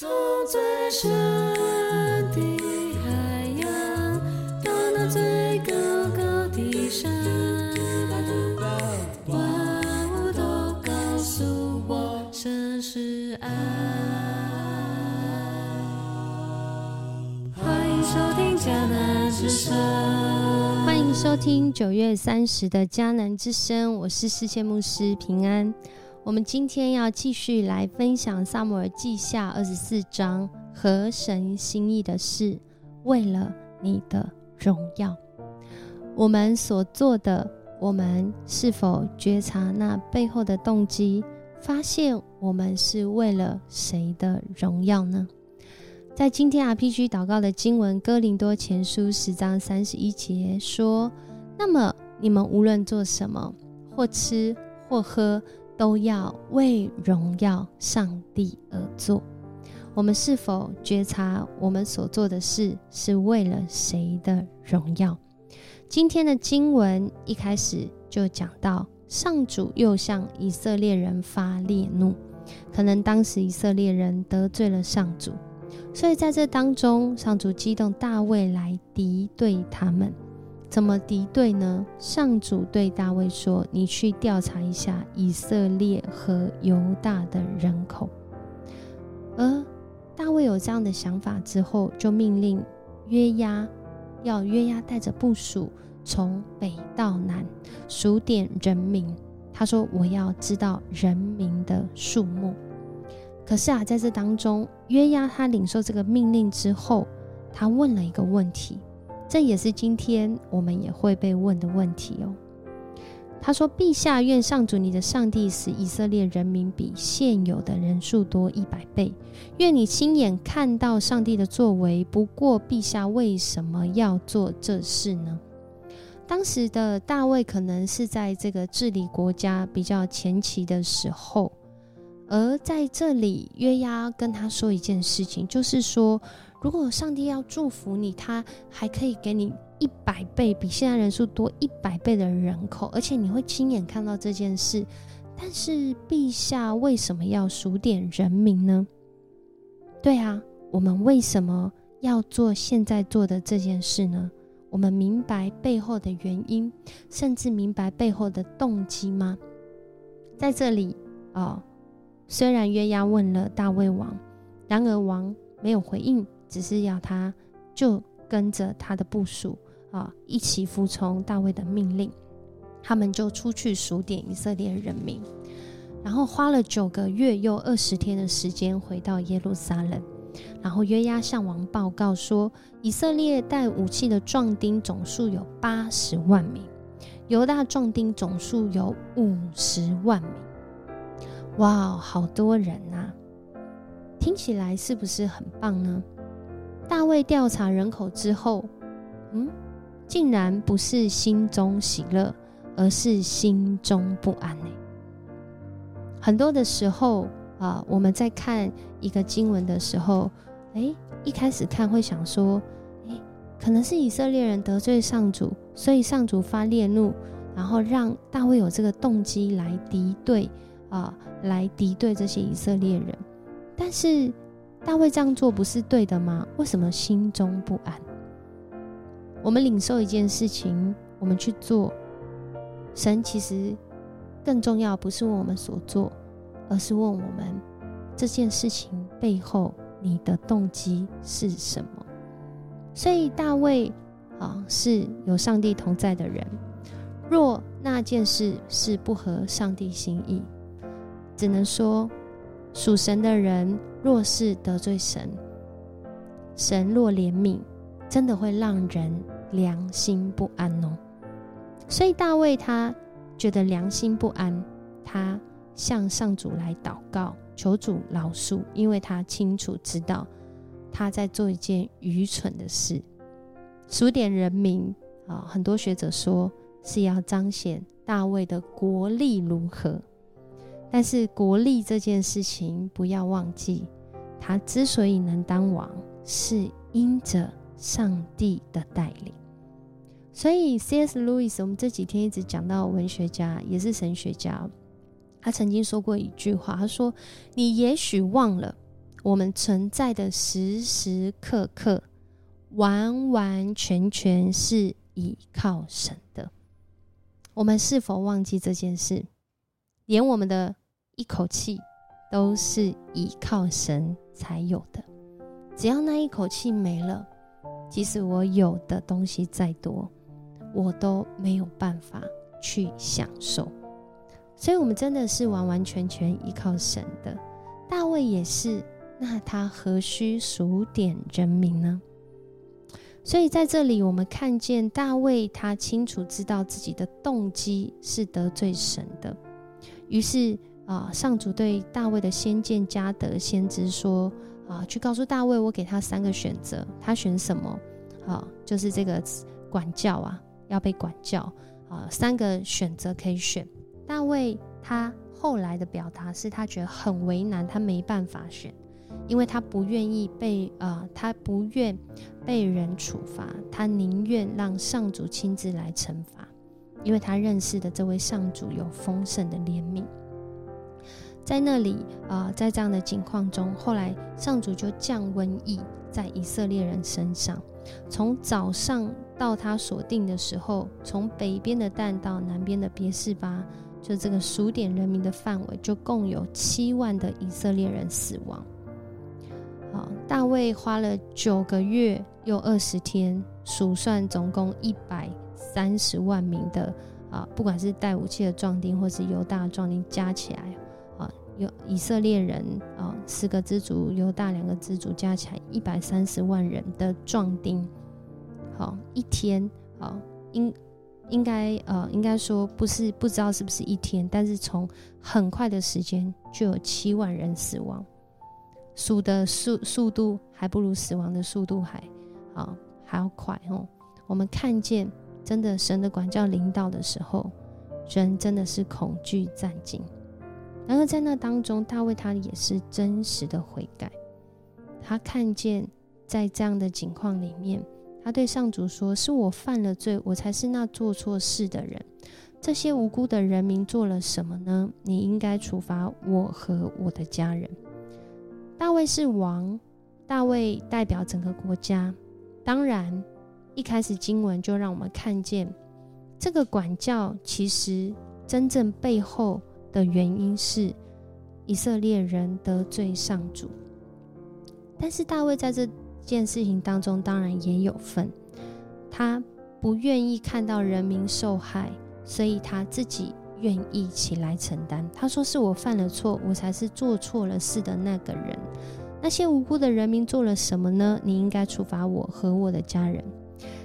从最深的海洋，到那最高高的山，万物都告诉我，神是爱。欢迎收听江南之声。欢迎收听九月三十的江南之声，我是世界牧师平安。我们今天要继续来分享萨姆尔记下二十四章和神心意的事，为了你的荣耀。我们所做的，我们是否觉察那背后的动机，发现我们是为了谁的荣耀呢？在今天 RPG 祷告的经文《哥林多前书》十章三十一节说：“那么你们无论做什么，或吃或喝，都要为荣耀上帝而做。”我们是否觉察我们所做的事是为了谁的荣耀？今天的经文一开始就讲到，上主又向以色列人发烈怒，可能当时以色列人得罪了上主。所以在这当中，上主激动大卫来敌对他们。怎么敌对呢？上主对大卫说：“你去调查一下以色列和犹大的人口。”而大卫有这样的想法之后，就命令约押要约押带着部署从北到南数点人民。他说：“我要知道人民的数目。”可是啊，在这当中，约押他领受这个命令之后，他问了一个问题，这也是今天我们也会被问的问题哦。他说：“陛下，愿上主你的上帝使以色列人民比现有的人数多一百倍。愿你亲眼看到上帝的作为。不过，陛下为什么要做这事呢？”当时的大卫可能是在这个治理国家比较前期的时候。而在这里，约押跟他说一件事情，就是说，如果上帝要祝福你，他还可以给你一百倍，比现在人数多一百倍的人口，而且你会亲眼看到这件事。但是，陛下为什么要数点人民呢？对啊，我们为什么要做现在做的这件事呢？我们明白背后的原因，甚至明白背后的动机吗？在这里啊。虽然约押问了大卫王，然而王没有回应，只是要他就跟着他的部署啊，一起服从大卫的命令。他们就出去数点以色列人民，然后花了九个月又二十天的时间回到耶路撒冷。然后约押向王报告说，以色列带武器的壮丁总数有八十万名，犹大壮丁总数有五十万名。哇，好多人呐！听起来是不是很棒呢？大卫调查人口之后，嗯，竟然不是心中喜乐，而是心中不安呢。很多的时候啊，我们在看一个经文的时候，哎，一开始看会想说，哎，可能是以色列人得罪上主，所以上主发烈怒，然后让大卫有这个动机来敌对。啊，来敌对这些以色列人，但是大卫这样做不是对的吗？为什么心中不安？我们领受一件事情，我们去做，神其实更重要，不是问我们所做，而是问我们这件事情背后你的动机是什么。所以大卫啊，是有上帝同在的人，若那件事是不合上帝心意。只能说，属神的人若是得罪神，神若怜悯，真的会让人良心不安哦。所以大卫他觉得良心不安，他向上主来祷告，求主饶恕，因为他清楚知道他在做一件愚蠢的事。数点人民啊，很多学者说是要彰显大卫的国力如何。但是国力这件事情，不要忘记，他之所以能当王，是因着上帝的带领。所以，C.S. Lewis，我们这几天一直讲到文学家，也是神学家，他曾经说过一句话，他说：“你也许忘了我们存在的时时刻刻，完完全全是倚靠神的。我们是否忘记这件事？连我们的一口气都是倚靠神才有的。只要那一口气没了，即使我有的东西再多，我都没有办法去享受。所以，我们真的是完完全全依靠神的。大卫也是，那他何须数点人民呢？所以，在这里我们看见大卫，他清楚知道自己的动机是得罪神的。于是啊，上主对大卫的先见加德先知说。啊，去告诉大卫，我给他三个选择，他选什么？啊，就是这个管教啊，要被管教啊，三个选择可以选。大卫他后来的表达是他觉得很为难，他没办法选，因为他不愿意被啊，他不愿被人处罚，他宁愿让上主亲自来惩罚，因为他认识的这位上主有丰盛的怜悯。在那里啊，在这样的境况中，后来上主就降瘟疫在以色列人身上。从早上到他所定的时候，从北边的蛋到南边的别是巴，就这个数点人民的范围，就共有七万的以色列人死亡。好，大卫花了九个月又二十天数算，总共一百三十万名的啊，不管是带武器的壮丁，或是犹大壮丁，加起来。有以色列人啊，四个支族，犹大两个支族，加起来一百三十万人的壮丁。好，一天啊，应应该呃，应该说不是不知道是不是一天，但是从很快的时间就有七万人死亡，数的速速度还不如死亡的速度还啊还要快哦。我们看见真的神的管教领导的时候，人真的是恐惧战惊。然而，在那当中，大卫他也是真实的悔改。他看见在这样的情况里面，他对上主说：“是我犯了罪，我才是那做错事的人。这些无辜的人民做了什么呢？你应该处罚我和我的家人。”大卫是王，大卫代表整个国家。当然，一开始经文就让我们看见，这个管教其实真正背后。的原因是以色列人得罪上主，但是大卫在这件事情当中当然也有份，他不愿意看到人民受害，所以他自己愿意起来承担。他说：“是我犯了错，我才是做错了事的那个人。那些无辜的人民做了什么呢？你应该处罚我和我的家人。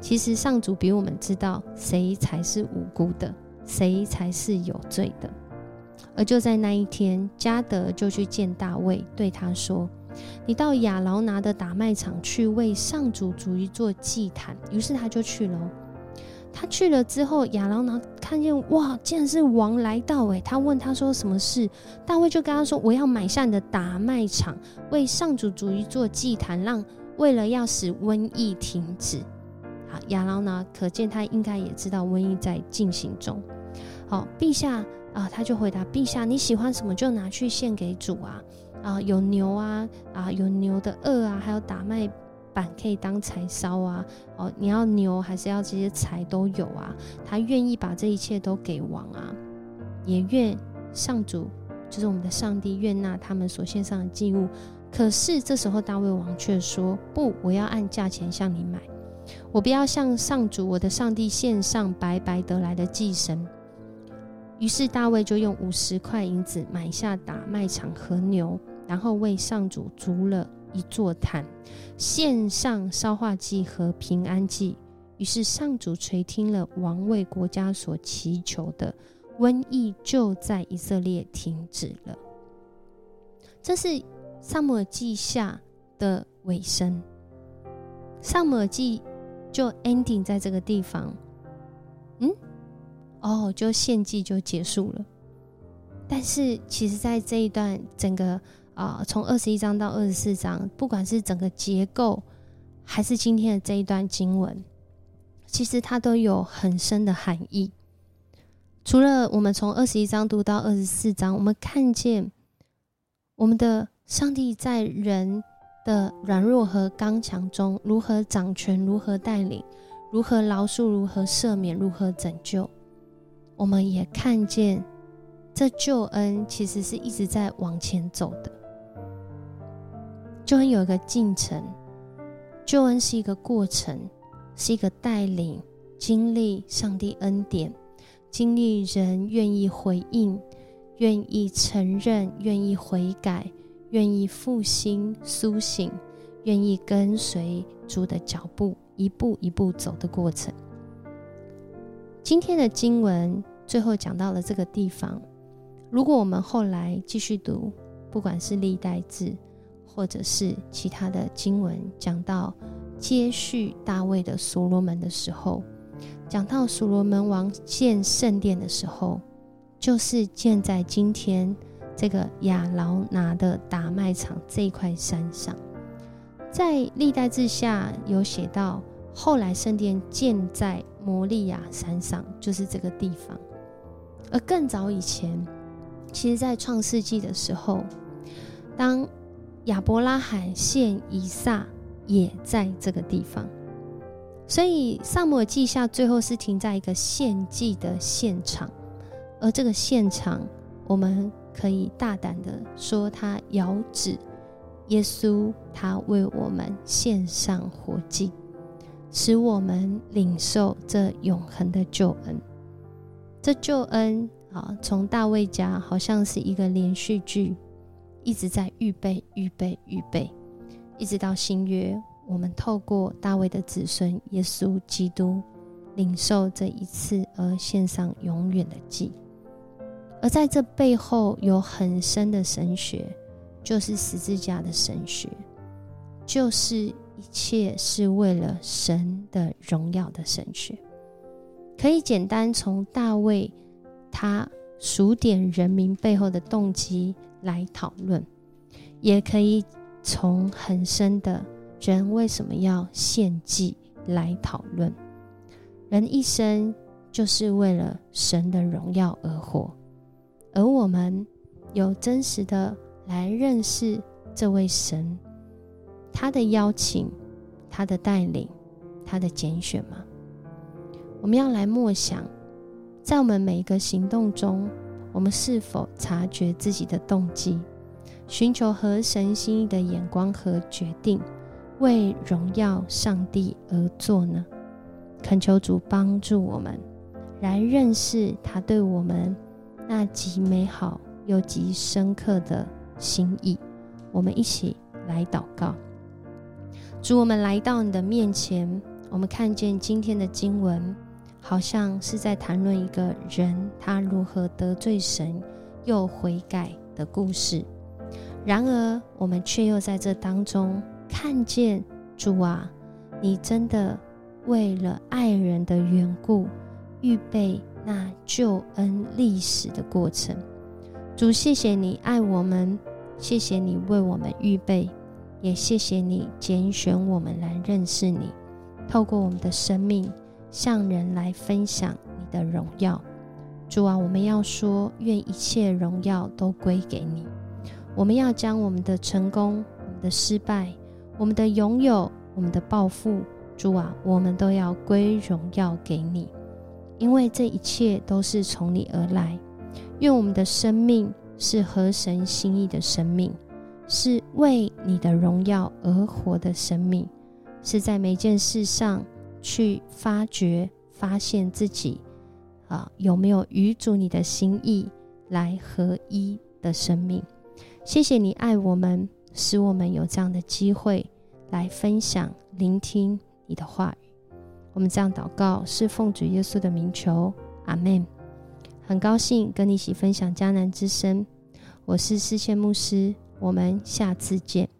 其实上主比我们知道谁才是无辜的，谁才是有罪的。”而就在那一天，加德就去见大卫，对他说：“你到亚劳拿的打麦场去为上主逐一做祭坛。”于是他就去了。他去了之后，亚劳拿看见哇，竟然是王来到！诶，他问他说：“什么事？”大卫就跟他说：“我要买下你的打麦场，为上主逐一做祭坛，让为了要使瘟疫停止。”好，亚劳拿可见他应该也知道瘟疫在进行中。好，陛下。啊，他就回答：“陛下，你喜欢什么就拿去献给主啊！啊，有牛啊，啊，有牛的轭啊，还有打麦板可以当柴烧啊！哦，你要牛还是要这些柴都有啊！他愿意把这一切都给王啊，也愿上主，就是我们的上帝，愿纳他们所献上的祭物。可是这时候大卫王却说：不，我要按价钱向你买，我不要向上主我的上帝献上白白得来的祭神。”于是大卫就用五十块银子买下打麦场和牛，然后为上主筑了一座坛，献上烧化祭和平安祭。于是上主垂听了王为国家所祈求的，瘟疫就在以色列停止了。这是萨姆尔记下的尾声，萨姆尔记就 ending 在这个地方。哦，就献祭就结束了。但是其实，在这一段整个啊，从二十一章到二十四章，不管是整个结构，还是今天的这一段经文，其实它都有很深的含义。除了我们从二十一章读到二十四章，我们看见我们的上帝在人的软弱和刚强中如何掌权，如何带领，如何饶恕，如何赦免，如何拯救。我们也看见，这救恩其实是一直在往前走的。救恩有一个进程，救恩是一个过程，是一个带领，经历上帝恩典，经历人愿意回应，愿意承认，愿意悔改，愿意复兴苏醒，愿意跟随主的脚步，一步一步走的过程。今天的经文最后讲到了这个地方，如果我们后来继续读，不管是历代志。或者是其他的经文讲到接续大卫的所罗门的时候，讲到所罗门王建圣殿的时候，就是建在今天这个亚劳拿的打麦场这一块山上。在历代志下有写到，后来圣殿建在摩利亚山上，就是这个地方。而更早以前，其实在创世纪的时候，当亚伯拉罕献以撒也在这个地方，所以萨摩尔记下最后是停在一个献祭的现场，而这个现场，我们可以大胆的说，他遥指耶稣，他为我们献上活祭，使我们领受这永恒的救恩。这救恩啊，从大卫家好像是一个连续剧。一直在预备、预备、预备，一直到新约，我们透过大卫的子孙耶稣基督，领受这一次而献上永远的祭。而在这背后有很深的神学，就是十字架的神学，就是一切是为了神的荣耀的神学。可以简单从大卫他数点人民背后的动机。来讨论，也可以从很深的人为什么要献祭来讨论。人一生就是为了神的荣耀而活，而我们有真实的来认识这位神，他的邀请，他的带领，他的拣选吗？我们要来默想，在我们每一个行动中。我们是否察觉自己的动机，寻求合神心意的眼光和决定，为荣耀上帝而做呢？恳求主帮助我们，来认识他对我们那极美好又极深刻的心意。我们一起来祷告，主，我们来到你的面前，我们看见今天的经文。好像是在谈论一个人他如何得罪神又悔改的故事。然而，我们却又在这当中看见主啊，你真的为了爱人的缘故，预备那救恩历史的过程。主，谢谢你爱我们，谢谢你为我们预备，也谢谢你拣选我们来认识你，透过我们的生命。向人来分享你的荣耀，主啊，我们要说，愿一切荣耀都归给你。我们要将我们的成功、我们的失败、我们的拥有、我们的抱负，主啊，我们都要归荣耀给你，因为这一切都是从你而来。愿我们的生命是合神心意的生命，是为你的荣耀而活的生命，是在每件事上。去发掘、发现自己啊，有没有与主你的心意来合一的生命？谢谢你爱我们，使我们有这样的机会来分享、聆听你的话语。我们这样祷告，是奉主耶稣的名求，阿门。很高兴跟你一起分享迦南之声，我是世界牧师，我们下次见。